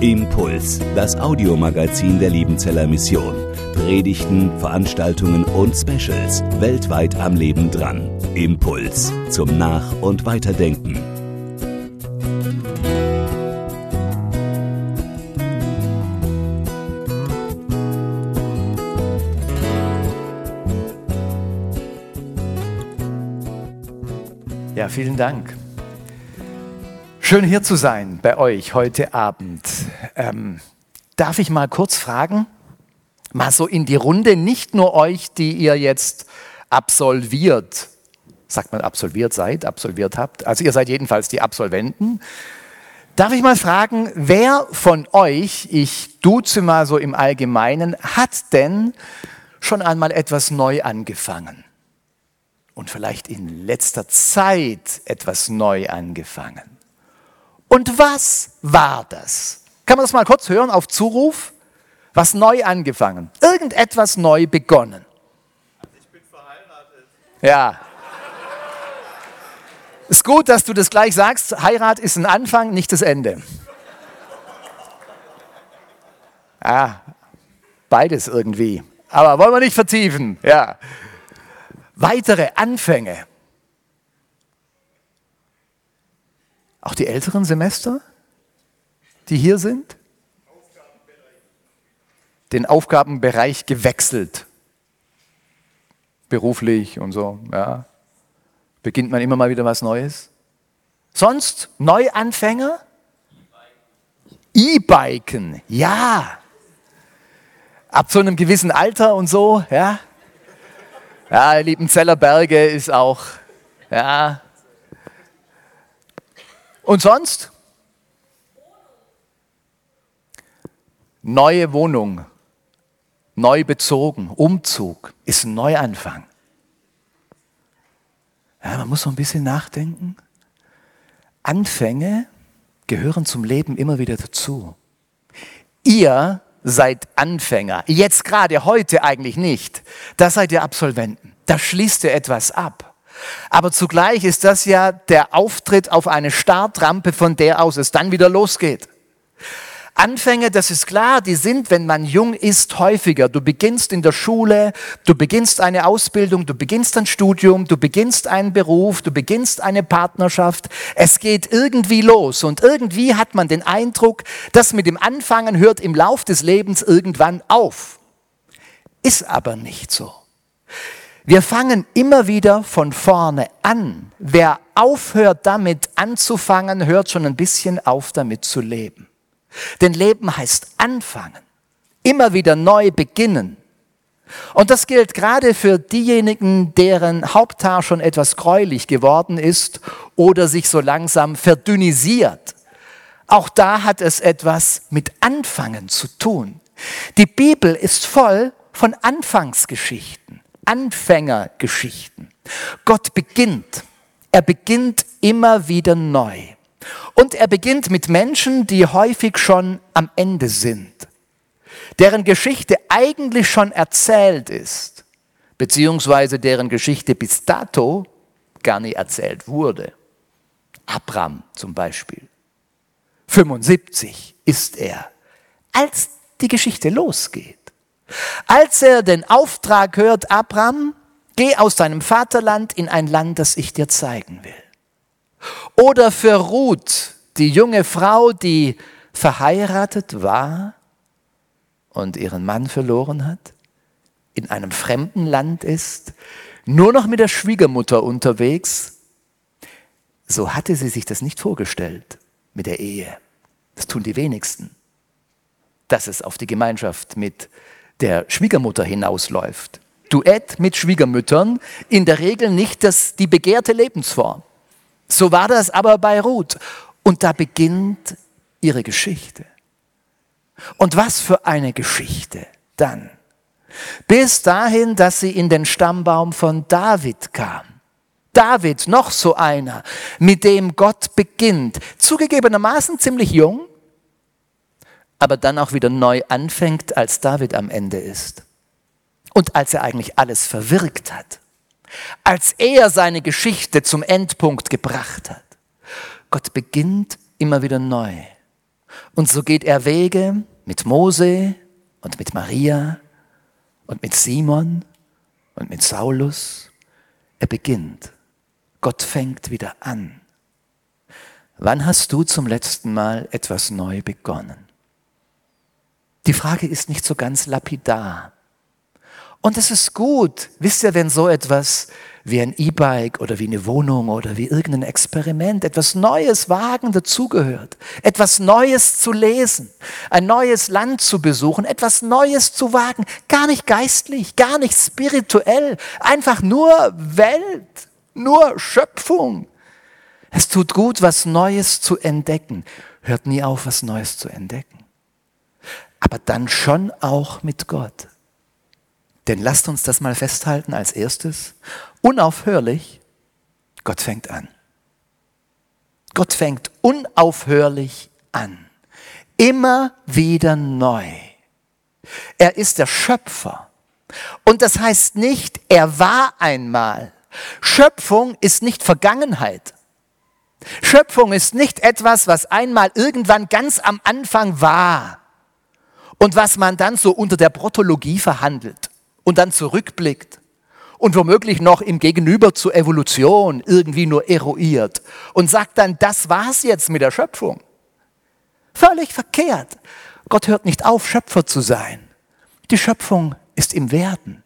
Impuls, das Audiomagazin der Liebenzeller Mission. Predigten, Veranstaltungen und Specials weltweit am Leben dran. Impuls zum Nach- und Weiterdenken. Ja, vielen Dank. Schön hier zu sein bei euch heute Abend. Ähm, darf ich mal kurz fragen, mal so in die Runde, nicht nur euch, die ihr jetzt absolviert, sagt man absolviert seid, absolviert habt, also ihr seid jedenfalls die Absolventen. Darf ich mal fragen, wer von euch, ich duze mal so im Allgemeinen, hat denn schon einmal etwas neu angefangen? Und vielleicht in letzter Zeit etwas neu angefangen? Und was war das? Kann man das mal kurz hören auf Zuruf? Was neu angefangen? Irgendetwas neu begonnen. Ich bin verheiratet. Ja. Ist gut, dass du das gleich sagst. Heirat ist ein Anfang, nicht das Ende. Ja, beides irgendwie. Aber wollen wir nicht vertiefen. Ja. Weitere Anfänge. Auch die älteren Semester, die hier sind? Den Aufgabenbereich gewechselt. Beruflich und so, ja. Beginnt man immer mal wieder was Neues? Sonst Neuanfänger? E-Biken, ja. Ab zu einem gewissen Alter und so, ja. Ja, Liebenzeller Berge ist auch, ja. Und sonst? Neue Wohnung, neu bezogen, Umzug ist ein Neuanfang. Ja, man muss so ein bisschen nachdenken. Anfänge gehören zum Leben immer wieder dazu. Ihr seid Anfänger, jetzt gerade heute eigentlich nicht. Da seid ihr Absolventen. Da schließt ihr etwas ab. Aber zugleich ist das ja der Auftritt auf eine Startrampe, von der aus es dann wieder losgeht. Anfänge, das ist klar, die sind, wenn man jung ist, häufiger. Du beginnst in der Schule, du beginnst eine Ausbildung, du beginnst ein Studium, du beginnst einen Beruf, du beginnst eine Partnerschaft. Es geht irgendwie los und irgendwie hat man den Eindruck, dass mit dem Anfangen hört im Lauf des Lebens irgendwann auf. Ist aber nicht so. Wir fangen immer wieder von vorne an. Wer aufhört damit anzufangen, hört schon ein bisschen auf damit zu leben. Denn Leben heißt anfangen, immer wieder neu beginnen. Und das gilt gerade für diejenigen, deren Haupthaar schon etwas gräulich geworden ist oder sich so langsam verdünnisiert. Auch da hat es etwas mit Anfangen zu tun. Die Bibel ist voll von Anfangsgeschichten, Anfängergeschichten. Gott beginnt. Er beginnt immer wieder neu. Und er beginnt mit Menschen, die häufig schon am Ende sind, deren Geschichte eigentlich schon erzählt ist, beziehungsweise deren Geschichte bis dato gar nicht erzählt wurde. Abraham zum Beispiel. 75 ist er, als die Geschichte losgeht. Als er den Auftrag hört, Abraham, geh aus deinem Vaterland in ein Land, das ich dir zeigen will. Oder für Ruth, die junge Frau, die verheiratet war und ihren Mann verloren hat, in einem fremden Land ist, nur noch mit der Schwiegermutter unterwegs. So hatte sie sich das nicht vorgestellt mit der Ehe. Das tun die wenigsten. Dass es auf die Gemeinschaft mit der Schwiegermutter hinausläuft. Duett mit Schwiegermüttern, in der Regel nicht das, die begehrte Lebensform. So war das aber bei Ruth. Und da beginnt ihre Geschichte. Und was für eine Geschichte dann. Bis dahin, dass sie in den Stammbaum von David kam. David, noch so einer, mit dem Gott beginnt. Zugegebenermaßen ziemlich jung, aber dann auch wieder neu anfängt, als David am Ende ist. Und als er eigentlich alles verwirkt hat. Als er seine Geschichte zum Endpunkt gebracht hat. Gott beginnt immer wieder neu. Und so geht er Wege mit Mose und mit Maria und mit Simon und mit Saulus. Er beginnt. Gott fängt wieder an. Wann hast du zum letzten Mal etwas neu begonnen? Die Frage ist nicht so ganz lapidar. Und es ist gut, wisst ihr, wenn so etwas wie ein E-Bike oder wie eine Wohnung oder wie irgendein Experiment, etwas Neues wagen dazugehört, etwas Neues zu lesen, ein neues Land zu besuchen, etwas Neues zu wagen, gar nicht geistlich, gar nicht spirituell, einfach nur Welt, nur Schöpfung. Es tut gut, was Neues zu entdecken. Hört nie auf, was Neues zu entdecken. Aber dann schon auch mit Gott. Denn lasst uns das mal festhalten als erstes. Unaufhörlich, Gott fängt an. Gott fängt unaufhörlich an. Immer wieder neu. Er ist der Schöpfer. Und das heißt nicht, er war einmal. Schöpfung ist nicht Vergangenheit. Schöpfung ist nicht etwas, was einmal irgendwann ganz am Anfang war und was man dann so unter der Protologie verhandelt und dann zurückblickt und womöglich noch im Gegenüber zur Evolution irgendwie nur eruiert und sagt dann, das war's jetzt mit der Schöpfung. Völlig verkehrt. Gott hört nicht auf, Schöpfer zu sein. Die Schöpfung ist im Werden.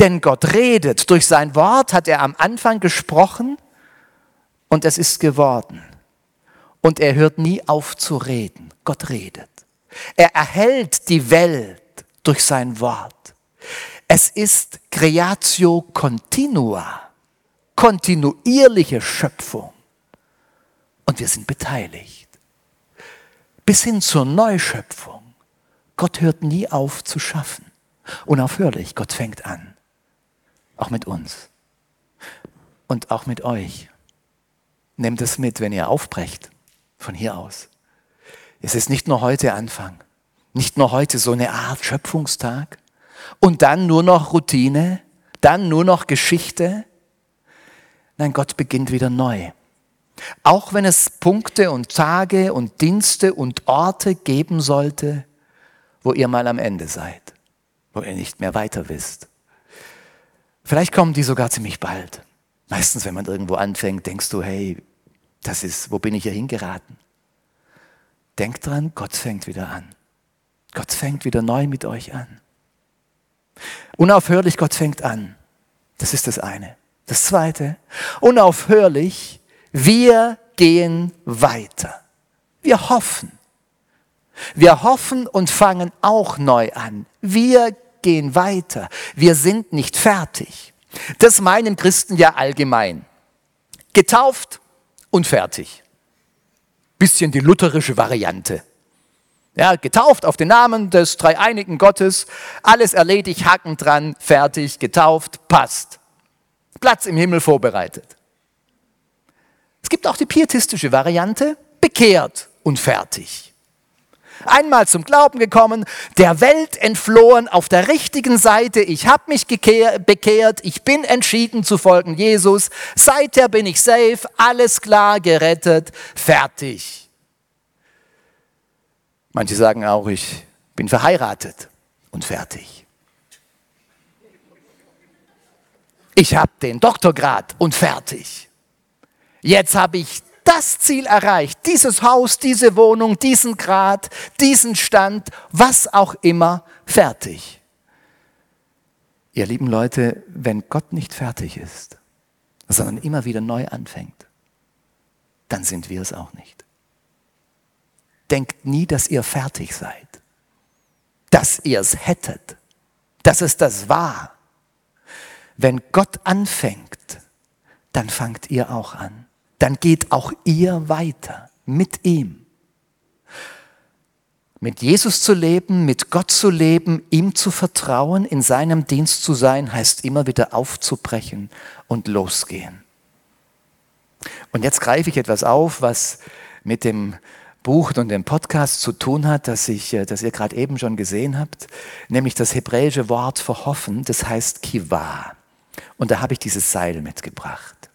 Denn Gott redet. Durch sein Wort hat er am Anfang gesprochen und es ist geworden. Und er hört nie auf zu reden. Gott redet. Er erhält die Welt durch sein Wort. Es ist Creatio Continua, kontinuierliche Schöpfung. Und wir sind beteiligt. Bis hin zur Neuschöpfung. Gott hört nie auf zu schaffen. Unaufhörlich, Gott fängt an. Auch mit uns. Und auch mit euch. Nehmt es mit, wenn ihr aufbrecht. Von hier aus. Es ist nicht nur heute Anfang. Nicht nur heute so eine Art Schöpfungstag und dann nur noch Routine, dann nur noch Geschichte. Nein, Gott beginnt wieder neu. Auch wenn es Punkte und Tage und Dienste und Orte geben sollte, wo ihr mal am Ende seid, wo ihr nicht mehr weiter wisst. Vielleicht kommen die sogar ziemlich bald. Meistens, wenn man irgendwo anfängt, denkst du, hey, das ist, wo bin ich hier hingeraten? Denkt dran, Gott fängt wieder an. Gott fängt wieder neu mit euch an. Unaufhörlich, Gott fängt an. Das ist das eine. Das zweite, unaufhörlich, wir gehen weiter. Wir hoffen. Wir hoffen und fangen auch neu an. Wir gehen weiter. Wir sind nicht fertig. Das meinen Christen ja allgemein. Getauft und fertig. Bisschen die lutherische Variante. Ja, getauft auf den Namen des dreieinigen Gottes, alles erledigt, Haken dran, fertig, getauft, passt. Platz im Himmel vorbereitet. Es gibt auch die pietistische Variante, bekehrt und fertig. Einmal zum Glauben gekommen, der Welt entflohen, auf der richtigen Seite, ich habe mich bekehrt, ich bin entschieden zu folgen Jesus, seither bin ich safe, alles klar, gerettet, fertig. Manche sagen auch, ich bin verheiratet und fertig. Ich habe den Doktorgrad und fertig. Jetzt habe ich das Ziel erreicht, dieses Haus, diese Wohnung, diesen Grad, diesen Stand, was auch immer, fertig. Ihr lieben Leute, wenn Gott nicht fertig ist, sondern immer wieder neu anfängt, dann sind wir es auch nicht denkt nie, dass ihr fertig seid, dass ihr es hättet, dass es das war. Wenn Gott anfängt, dann fangt ihr auch an. Dann geht auch ihr weiter mit ihm. Mit Jesus zu leben, mit Gott zu leben, ihm zu vertrauen, in seinem Dienst zu sein, heißt immer wieder aufzubrechen und losgehen. Und jetzt greife ich etwas auf, was mit dem Buch und dem Podcast zu tun hat, das, ich, äh, das ihr gerade eben schon gesehen habt, nämlich das hebräische Wort für hoffen, das heißt Kiva. Und da habe ich dieses Seil mitgebracht.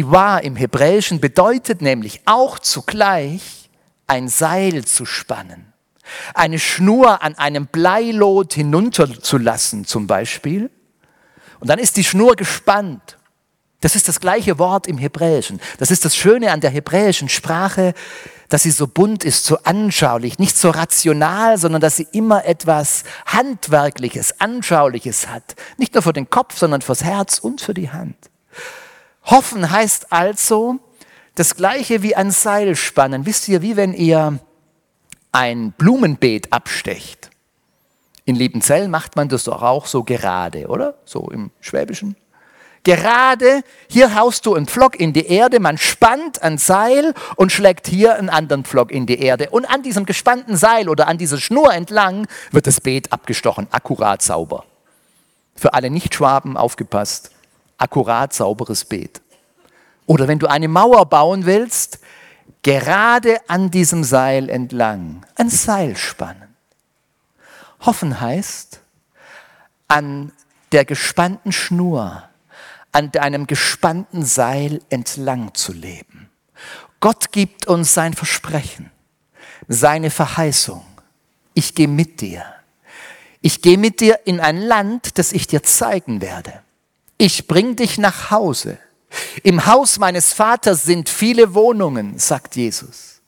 Kiva im Hebräischen bedeutet nämlich auch zugleich ein Seil zu spannen, eine Schnur an einem Bleilot hinunterzulassen zum Beispiel. Und dann ist die Schnur gespannt. Das ist das gleiche Wort im Hebräischen. Das ist das Schöne an der hebräischen Sprache, dass sie so bunt ist, so anschaulich, nicht so rational, sondern dass sie immer etwas Handwerkliches, Anschauliches hat. Nicht nur für den Kopf, sondern fürs Herz und für die Hand. Hoffen heißt also das gleiche wie ein Seil spannen. Wisst ihr, wie wenn ihr ein Blumenbeet abstecht. In Liebenzell macht man das doch auch so gerade, oder? So im Schwäbischen. Gerade hier haust du einen Pflock in die Erde, man spannt ein Seil und schlägt hier einen anderen Pflock in die Erde. Und an diesem gespannten Seil oder an dieser Schnur entlang wird das Beet abgestochen, akkurat sauber. Für alle Nichtschwaben aufgepasst, akkurat sauberes Beet. Oder wenn du eine Mauer bauen willst, gerade an diesem Seil entlang ein Seil spannen. Hoffen heißt, an der gespannten Schnur an einem gespannten Seil entlang zu leben. Gott gibt uns sein Versprechen, seine Verheißung. Ich gehe mit dir. Ich gehe mit dir in ein Land, das ich dir zeigen werde. Ich bring dich nach Hause. Im Haus meines Vaters sind viele Wohnungen, sagt Jesus.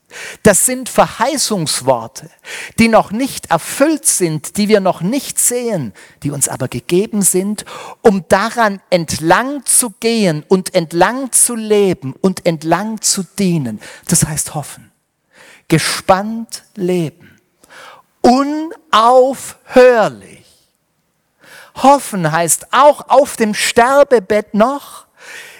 Das sind Verheißungsworte, die noch nicht erfüllt sind, die wir noch nicht sehen, die uns aber gegeben sind, um daran entlang zu gehen und entlang zu leben und entlang zu dienen. Das heißt hoffen. Gespannt leben. Unaufhörlich. Hoffen heißt auch auf dem Sterbebett noch,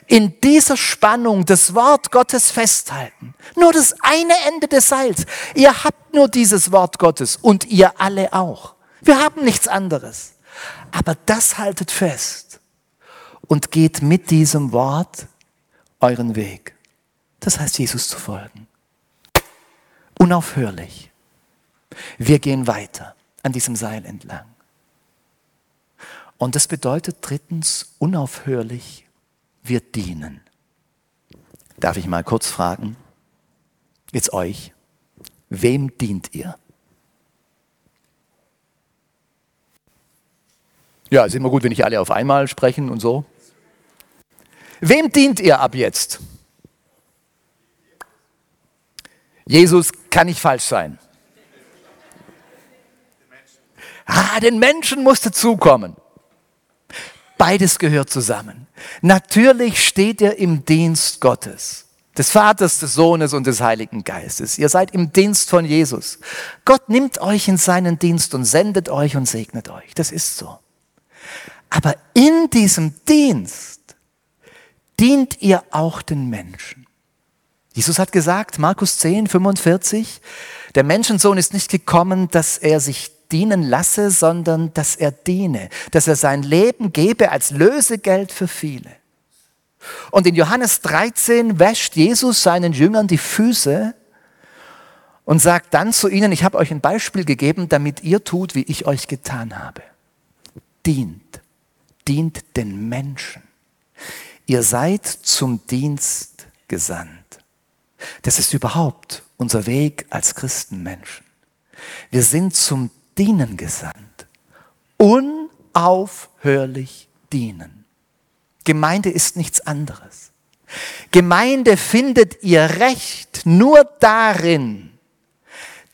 in dieser Spannung das Wort Gottes festhalten. Nur das eine Ende des Seils. Ihr habt nur dieses Wort Gottes und ihr alle auch. Wir haben nichts anderes. Aber das haltet fest und geht mit diesem Wort euren Weg. Das heißt, Jesus zu folgen. Unaufhörlich. Wir gehen weiter an diesem Seil entlang. Und das bedeutet drittens unaufhörlich wir dienen. Darf ich mal kurz fragen, jetzt euch, wem dient ihr? Ja, ist immer gut, wenn nicht alle auf einmal sprechen und so. Wem dient ihr ab jetzt? Jesus kann nicht falsch sein. Ah, den Menschen musste zukommen. Beides gehört zusammen. Natürlich steht ihr im Dienst Gottes, des Vaters, des Sohnes und des Heiligen Geistes. Ihr seid im Dienst von Jesus. Gott nimmt euch in seinen Dienst und sendet euch und segnet euch. Das ist so. Aber in diesem Dienst dient ihr auch den Menschen. Jesus hat gesagt, Markus 10, 45, der Menschensohn ist nicht gekommen, dass er sich dienen lasse, sondern dass er diene, dass er sein Leben gebe als Lösegeld für viele. Und in Johannes 13 wäscht Jesus seinen Jüngern die Füße und sagt dann zu ihnen, ich habe euch ein Beispiel gegeben, damit ihr tut, wie ich euch getan habe. Dient, dient den Menschen. Ihr seid zum Dienst gesandt. Das ist überhaupt unser Weg als Christenmenschen. Wir sind zum Dienen gesandt. Unaufhörlich dienen. Gemeinde ist nichts anderes. Gemeinde findet ihr Recht nur darin,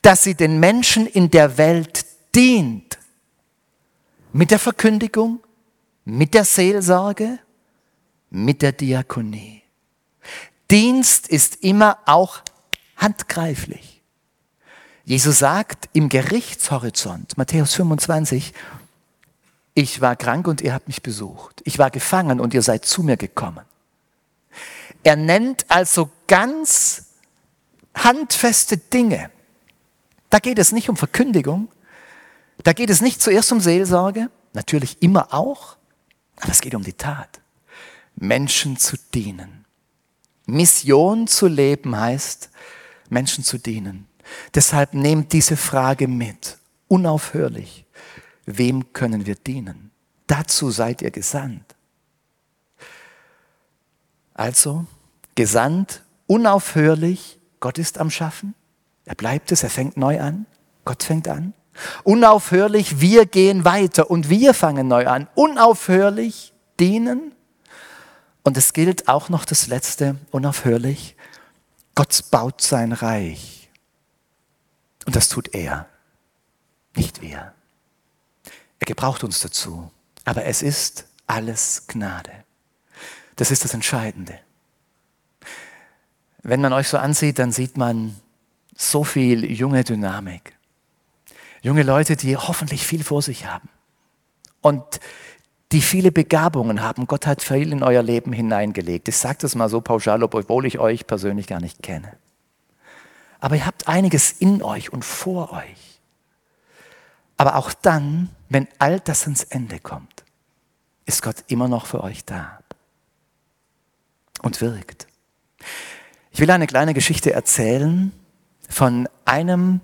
dass sie den Menschen in der Welt dient. Mit der Verkündigung, mit der Seelsorge, mit der Diakonie. Dienst ist immer auch handgreiflich. Jesus sagt im Gerichtshorizont, Matthäus 25, ich war krank und ihr habt mich besucht. Ich war gefangen und ihr seid zu mir gekommen. Er nennt also ganz handfeste Dinge. Da geht es nicht um Verkündigung, da geht es nicht zuerst um Seelsorge, natürlich immer auch, aber es geht um die Tat. Menschen zu dienen. Mission zu leben heißt, Menschen zu dienen. Deshalb nehmt diese Frage mit, unaufhörlich. Wem können wir dienen? Dazu seid ihr gesandt. Also, gesandt, unaufhörlich, Gott ist am Schaffen. Er bleibt es, er fängt neu an. Gott fängt an. Unaufhörlich, wir gehen weiter und wir fangen neu an. Unaufhörlich dienen. Und es gilt auch noch das Letzte, unaufhörlich. Gott baut sein Reich. Und das tut er, nicht wir. Er gebraucht uns dazu. Aber es ist alles Gnade. Das ist das Entscheidende. Wenn man euch so ansieht, dann sieht man so viel junge Dynamik. Junge Leute, die hoffentlich viel vor sich haben und die viele Begabungen haben. Gott hat viel in euer Leben hineingelegt. Ich sage das mal so pauschal, obwohl ich euch persönlich gar nicht kenne. Aber ihr habt einiges in euch und vor euch. Aber auch dann, wenn all das ans Ende kommt, ist Gott immer noch für euch da und wirkt. Ich will eine kleine Geschichte erzählen von einem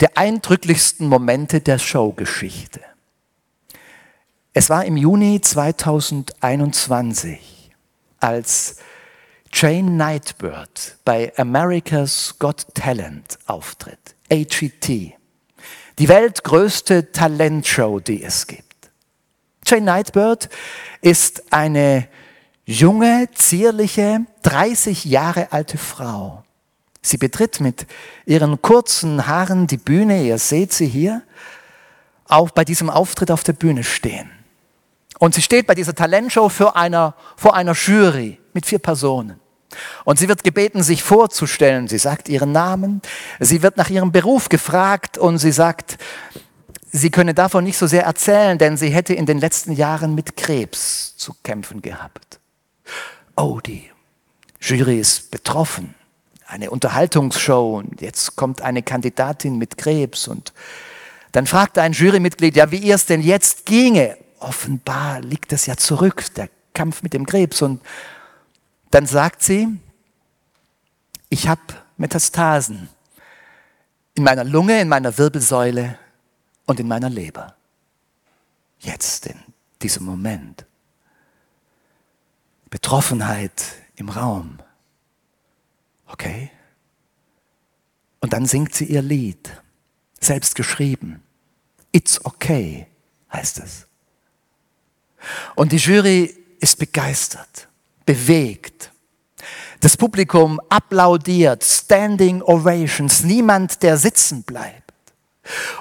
der eindrücklichsten Momente der Showgeschichte. Es war im Juni 2021, als Jane Nightbird bei America's Got Talent auftritt, AGT, die weltgrößte Talentshow, die es gibt. Jane Nightbird ist eine junge, zierliche, 30 Jahre alte Frau. Sie betritt mit ihren kurzen Haaren die Bühne, ihr seht sie hier, auch bei diesem Auftritt auf der Bühne stehen. Und sie steht bei dieser Talentshow für einer, vor einer Jury mit vier Personen. Und sie wird gebeten, sich vorzustellen. Sie sagt ihren Namen, sie wird nach ihrem Beruf gefragt und sie sagt, sie könne davon nicht so sehr erzählen, denn sie hätte in den letzten Jahren mit Krebs zu kämpfen gehabt. Oh, die Jury ist betroffen. Eine Unterhaltungsshow und jetzt kommt eine Kandidatin mit Krebs und dann fragt ein Jurymitglied, ja, wie ihr es denn jetzt ginge. Offenbar liegt es ja zurück, der Kampf mit dem Krebs. Und dann sagt sie, ich habe Metastasen in meiner Lunge, in meiner Wirbelsäule und in meiner Leber. Jetzt, in diesem Moment. Betroffenheit im Raum. Okay? Und dann singt sie ihr Lied, selbst geschrieben. It's okay, heißt es. Und die Jury ist begeistert, bewegt. Das Publikum applaudiert, Standing Ovations, niemand, der sitzen bleibt.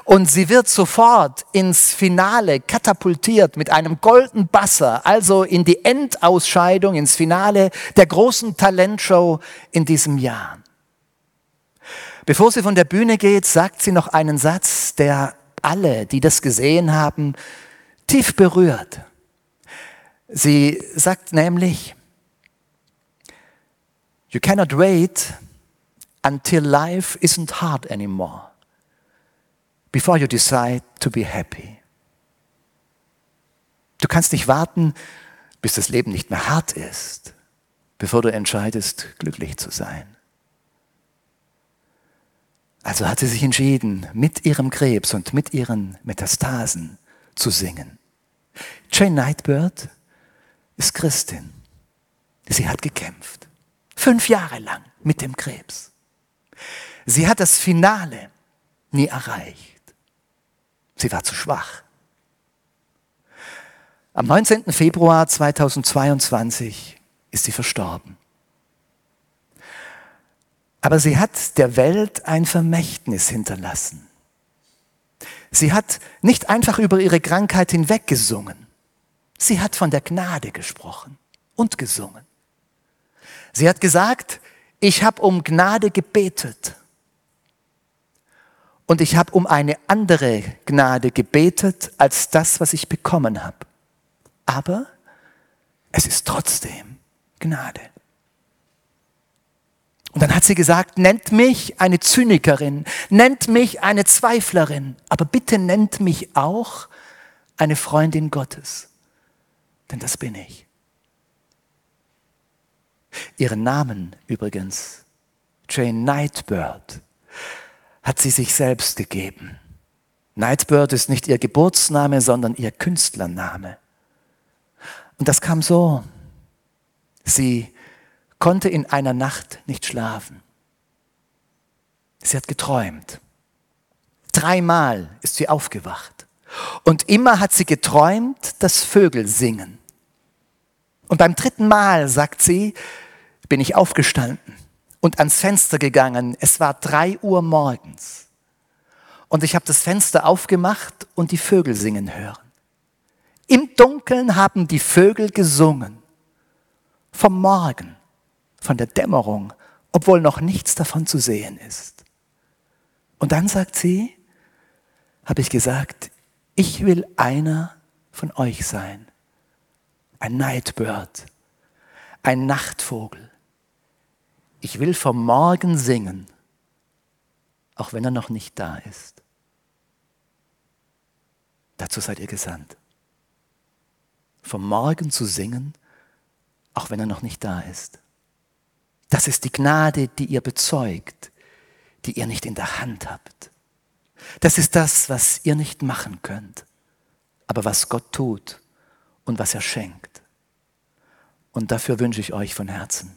Und sie wird sofort ins Finale katapultiert mit einem golden Basser, also in die Endausscheidung, ins Finale der großen Talentshow in diesem Jahr. Bevor sie von der Bühne geht, sagt sie noch einen Satz, der alle, die das gesehen haben, tief berührt. Sie sagt nämlich, You cannot wait until life isn't hard anymore before you decide to be happy. Du kannst nicht warten, bis das Leben nicht mehr hart ist, bevor du entscheidest, glücklich zu sein. Also hat sie sich entschieden, mit ihrem Krebs und mit ihren Metastasen zu singen. Jane Nightbird ist Christin. Sie hat gekämpft. Fünf Jahre lang mit dem Krebs. Sie hat das Finale nie erreicht. Sie war zu schwach. Am 19. Februar 2022 ist sie verstorben. Aber sie hat der Welt ein Vermächtnis hinterlassen. Sie hat nicht einfach über ihre Krankheit hinweggesungen. Sie hat von der Gnade gesprochen und gesungen. Sie hat gesagt, ich habe um Gnade gebetet und ich habe um eine andere Gnade gebetet als das, was ich bekommen habe. Aber es ist trotzdem Gnade. Und dann hat sie gesagt, nennt mich eine Zynikerin, nennt mich eine Zweiflerin, aber bitte nennt mich auch eine Freundin Gottes. Denn das bin ich. Ihren Namen übrigens, Jane Nightbird, hat sie sich selbst gegeben. Nightbird ist nicht ihr Geburtsname, sondern ihr Künstlername. Und das kam so. Sie konnte in einer Nacht nicht schlafen. Sie hat geträumt. Dreimal ist sie aufgewacht. Und immer hat sie geträumt, dass Vögel singen. Und beim dritten Mal, sagt sie, bin ich aufgestanden und ans Fenster gegangen. Es war drei Uhr morgens. Und ich habe das Fenster aufgemacht und die Vögel singen hören. Im Dunkeln haben die Vögel gesungen. Vom Morgen, von der Dämmerung, obwohl noch nichts davon zu sehen ist. Und dann sagt sie, habe ich gesagt, ich will einer von euch sein. Ein Nightbird, ein Nachtvogel. Ich will vom Morgen singen, auch wenn er noch nicht da ist. Dazu seid ihr gesandt. Vom Morgen zu singen, auch wenn er noch nicht da ist. Das ist die Gnade, die ihr bezeugt, die ihr nicht in der Hand habt. Das ist das, was ihr nicht machen könnt, aber was Gott tut und was er schenkt. Und dafür wünsche ich euch von Herzen